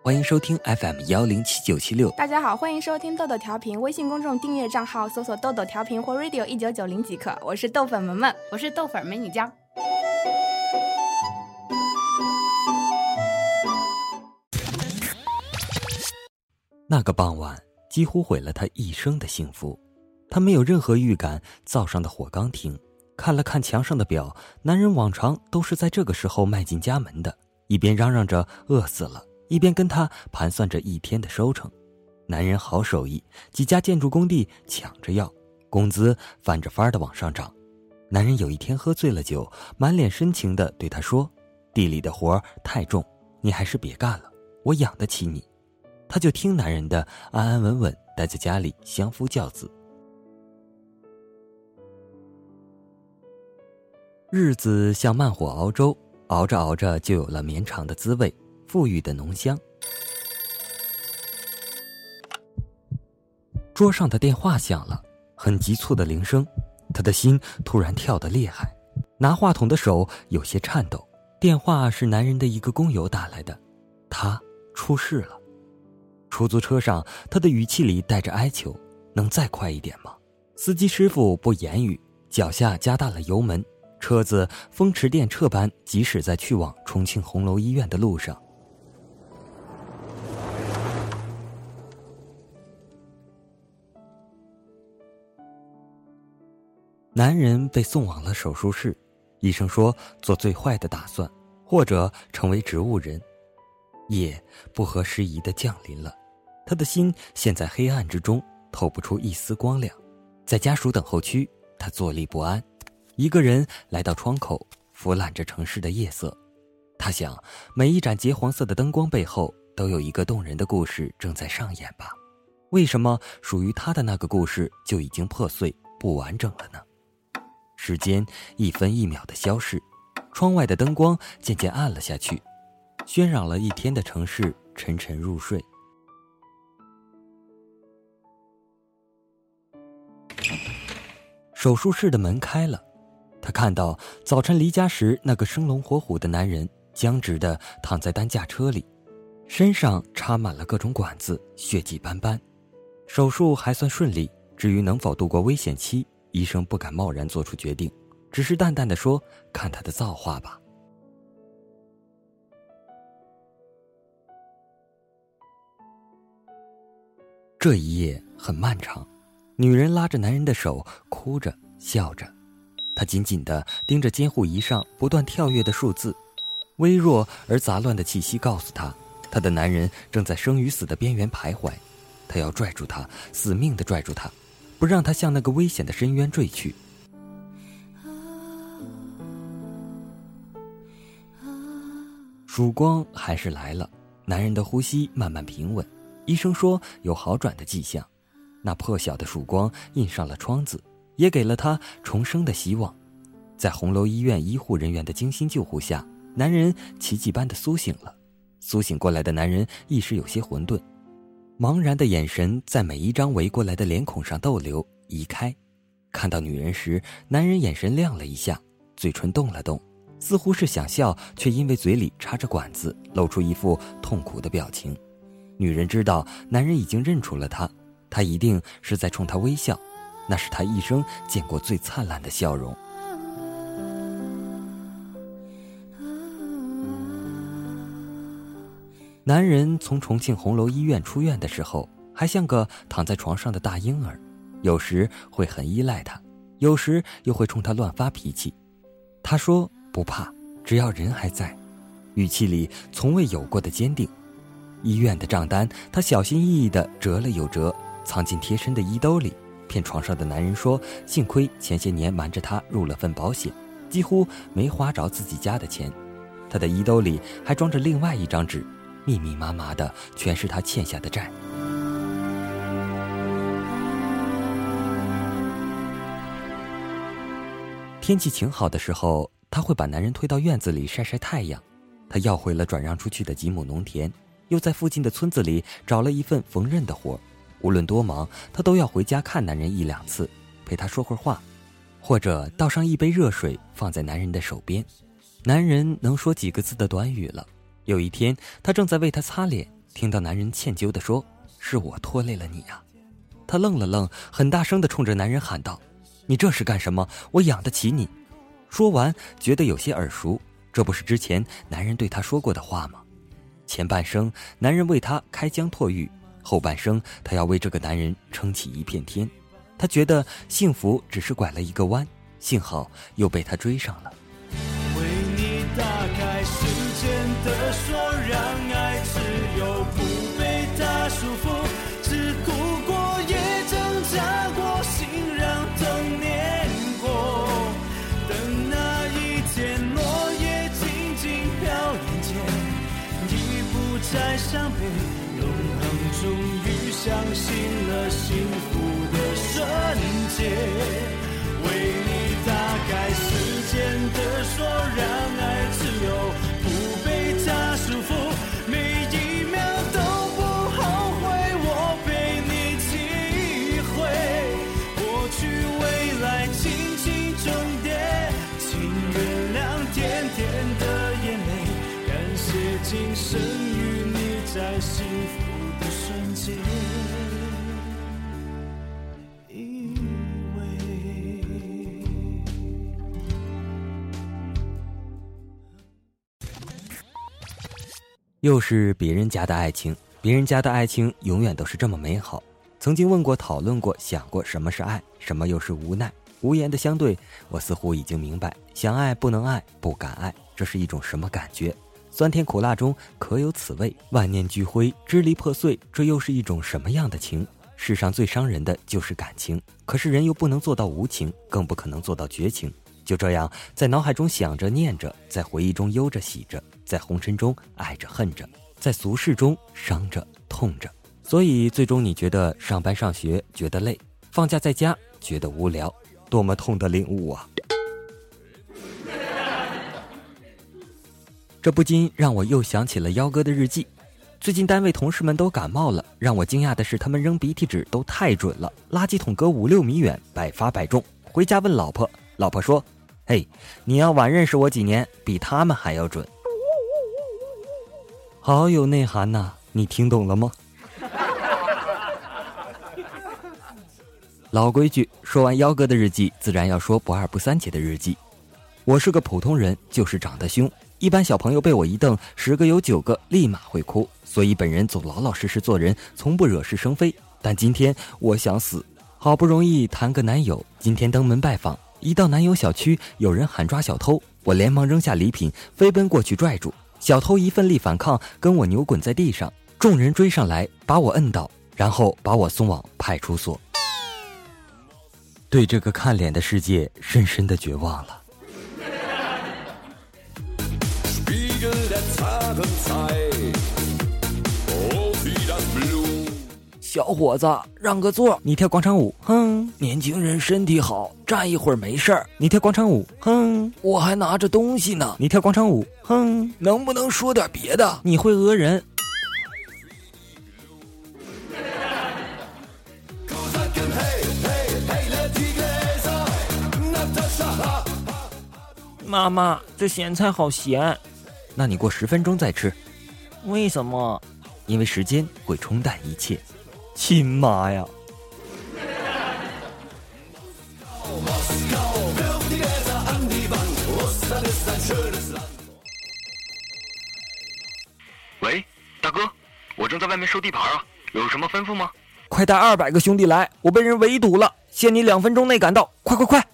欢迎收听 FM 幺零七九七六。大家好，欢迎收听豆豆调频，微信公众订阅账号搜索“豆豆调频”或 “radio 一九九零”即可。我是豆粉萌萌，我是豆粉美女江。那个傍晚几乎毁了他一生的幸福，他没有任何预感，灶上的火刚停。看了看墙上的表，男人往常都是在这个时候迈进家门的，一边嚷嚷着饿死了，一边跟他盘算着一天的收成。男人好手艺，几家建筑工地抢着要，工资翻着番的往上涨。男人有一天喝醉了酒，满脸深情的对他说：“地里的活太重，你还是别干了，我养得起你。”他就听男人的，安安稳稳待在家里相夫教子。日子像慢火熬粥，熬着熬着就有了绵长的滋味，馥郁的浓香。桌上的电话响了，很急促的铃声，他的心突然跳得厉害，拿话筒的手有些颤抖。电话是男人的一个工友打来的，他出事了。出租车上，他的语气里带着哀求：“能再快一点吗？”司机师傅不言语，脚下加大了油门。车子风驰电掣般疾驶在去往重庆红楼医院的路上。男人被送往了手术室，医生说做最坏的打算，或者成为植物人。夜不合时宜的降临了，他的心陷在黑暗之中，透不出一丝光亮。在家属等候区，他坐立不安。一个人来到窗口，俯览着城市的夜色。他想，每一盏金黄色的灯光背后，都有一个动人的故事正在上演吧？为什么属于他的那个故事就已经破碎不完整了呢？时间一分一秒的消逝，窗外的灯光渐渐暗了下去，喧嚷了一天的城市沉沉入睡。手术室的门开了。他看到早晨离家时那个生龙活虎的男人僵直的躺在担架车里，身上插满了各种管子，血迹斑斑。手术还算顺利，至于能否度过危险期，医生不敢贸然做出决定，只是淡淡的说：“看他的造化吧。”这一夜很漫长，女人拉着男人的手，哭着笑着。她紧紧的盯着监护仪上不断跳跃的数字，微弱而杂乱的气息告诉她，她的男人正在生与死的边缘徘徊。她要拽住他，死命的拽住他，不让他向那个危险的深渊坠去。曙光还是来了，男人的呼吸慢慢平稳，医生说有好转的迹象。那破晓的曙光印上了窗子。也给了他重生的希望，在红楼医院医护人员的精心救护下，男人奇迹般的苏醒了。苏醒过来的男人一时有些混沌，茫然的眼神在每一张围过来的脸孔上逗留。移开，看到女人时，男人眼神亮了一下，嘴唇动了动，似乎是想笑，却因为嘴里插着管子，露出一副痛苦的表情。女人知道男人已经认出了她，他一定是在冲她微笑。那是他一生见过最灿烂的笑容。男人从重庆红楼医院出院的时候，还像个躺在床上的大婴儿，有时会很依赖他，有时又会冲他乱发脾气。他说：“不怕，只要人还在。”语气里从未有过的坚定。医院的账单，他小心翼翼地折了又折，藏进贴身的衣兜里。骗床上的男人说：“幸亏前些年瞒着他入了份保险，几乎没花着自己家的钱。他的衣兜里还装着另外一张纸，密密麻麻的，全是他欠下的债。”天气晴好的时候，他会把男人推到院子里晒晒太阳。他要回了转让出去的几亩农田，又在附近的村子里找了一份缝纫的活。无论多忙，他都要回家看男人一两次，陪他说会话，或者倒上一杯热水放在男人的手边。男人能说几个字的短语了。有一天，她正在为他擦脸，听到男人歉疚地说：“是我拖累了你呀。”她愣了愣，很大声地冲着男人喊道：“你这是干什么？我养得起你。”说完，觉得有些耳熟，这不是之前男人对她说过的话吗？前半生，男人为她开疆拓域；后半生，她要为这个男人撑起一片天。她觉得幸福只是拐了一个弯，幸好又被他追上了。再伤悲，永恒终于相信了幸福的瞬间。为你打开时间的锁，让爱自由，不被它束缚，每一秒都不后悔。我被你体会，过去未来轻轻重叠，请原谅甜甜的眼泪，感谢今生。又是别人家的爱情，别人家的爱情永远都是这么美好。曾经问过、讨论过、想过什么是爱，什么又是无奈、无言的相对。我似乎已经明白，想爱不能爱，不敢爱，这是一种什么感觉？酸甜苦辣中可有此味？万念俱灰，支离破碎，这又是一种什么样的情？世上最伤人的就是感情，可是人又不能做到无情，更不可能做到绝情。就这样，在脑海中想着、念着，在回忆中悠着、喜着。在红尘中爱着恨着，在俗世中伤着痛着，所以最终你觉得上班上学觉得累，放假在家觉得无聊，多么痛的领悟啊！这不禁让我又想起了幺哥的日记。最近单位同事们都感冒了，让我惊讶的是他们扔鼻涕纸都太准了，垃圾桶隔五六米远，百发百中。回家问老婆，老婆说：“嘿，你要晚认识我几年，比他们还要准。”好有内涵呐！你听懂了吗？老规矩，说完幺哥的日记，自然要说不二不三姐的日记。我是个普通人，就是长得凶。一般小朋友被我一瞪，十个有九个立马会哭，所以本人总老老实实做人，从不惹是生非。但今天我想死，好不容易谈个男友，今天登门拜访，一到男友小区，有人喊抓小偷，我连忙扔下礼品，飞奔过去拽住。小偷一奋力反抗，跟我扭滚在地上。众人追上来，把我摁倒，然后把我送往派出所。对这个看脸的世界，深深的绝望了。小伙子，让个座，你跳广场舞，哼！年轻人身体好，站一会儿没事儿。你跳广场舞，哼！我还拿着东西呢。你跳广场舞，哼！能不能说点别的？你会讹人。妈妈，这咸菜好咸，那你过十分钟再吃。为什么？因为时间会冲淡一切。亲妈呀！喂，大哥，我正在外面收地盘啊，有什么吩咐吗？快带二百个兄弟来，我被人围堵了，限你两分钟内赶到，快快快！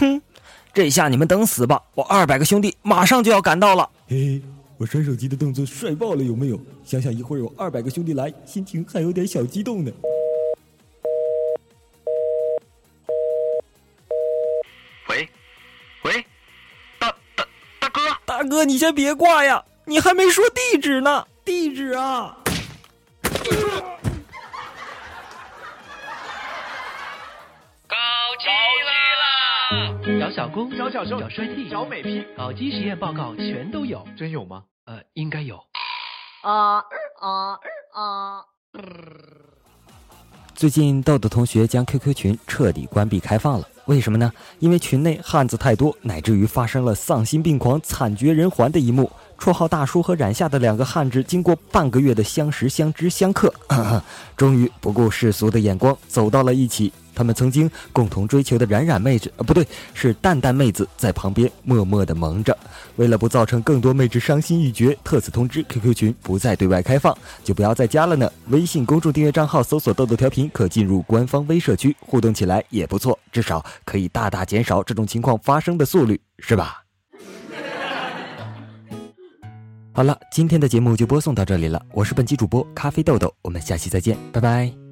哼，这下你们等死吧，我二百个兄弟马上就要赶到了。嘿嘿。我摔手机的动作帅爆了，有没有？想想一会儿有二百个兄弟来，心情还有点小激动呢。喂，喂，大大大哥，大哥，你先别挂呀，你还没说地址呢，地址啊！找小工，找小受，找帅 T，找美批搞基实验报告全都有，真有吗？呃，应该有。啊啊啊！最近豆豆同学将 QQ 群彻底关闭开放了，为什么呢？因为群内汉子太多，乃至于发生了丧心病狂、惨绝人寰的一幕。绰号大叔和冉夏的两个汉子，经过半个月的相识、相知、相克，终于不顾世俗的眼光，走到了一起。他们曾经共同追求的冉冉妹子，呃，不对，是蛋蛋妹子，在旁边默默的萌着。为了不造成更多妹子伤心欲绝，特此通知：QQ 群不再对外开放，就不要再加了呢。微信公众订阅账号搜索“豆豆调频”，可进入官方微社区互动起来也不错，至少可以大大减少这种情况发生的速率，是吧？好了，今天的节目就播送到这里了。我是本期主播咖啡豆豆，我们下期再见，拜拜。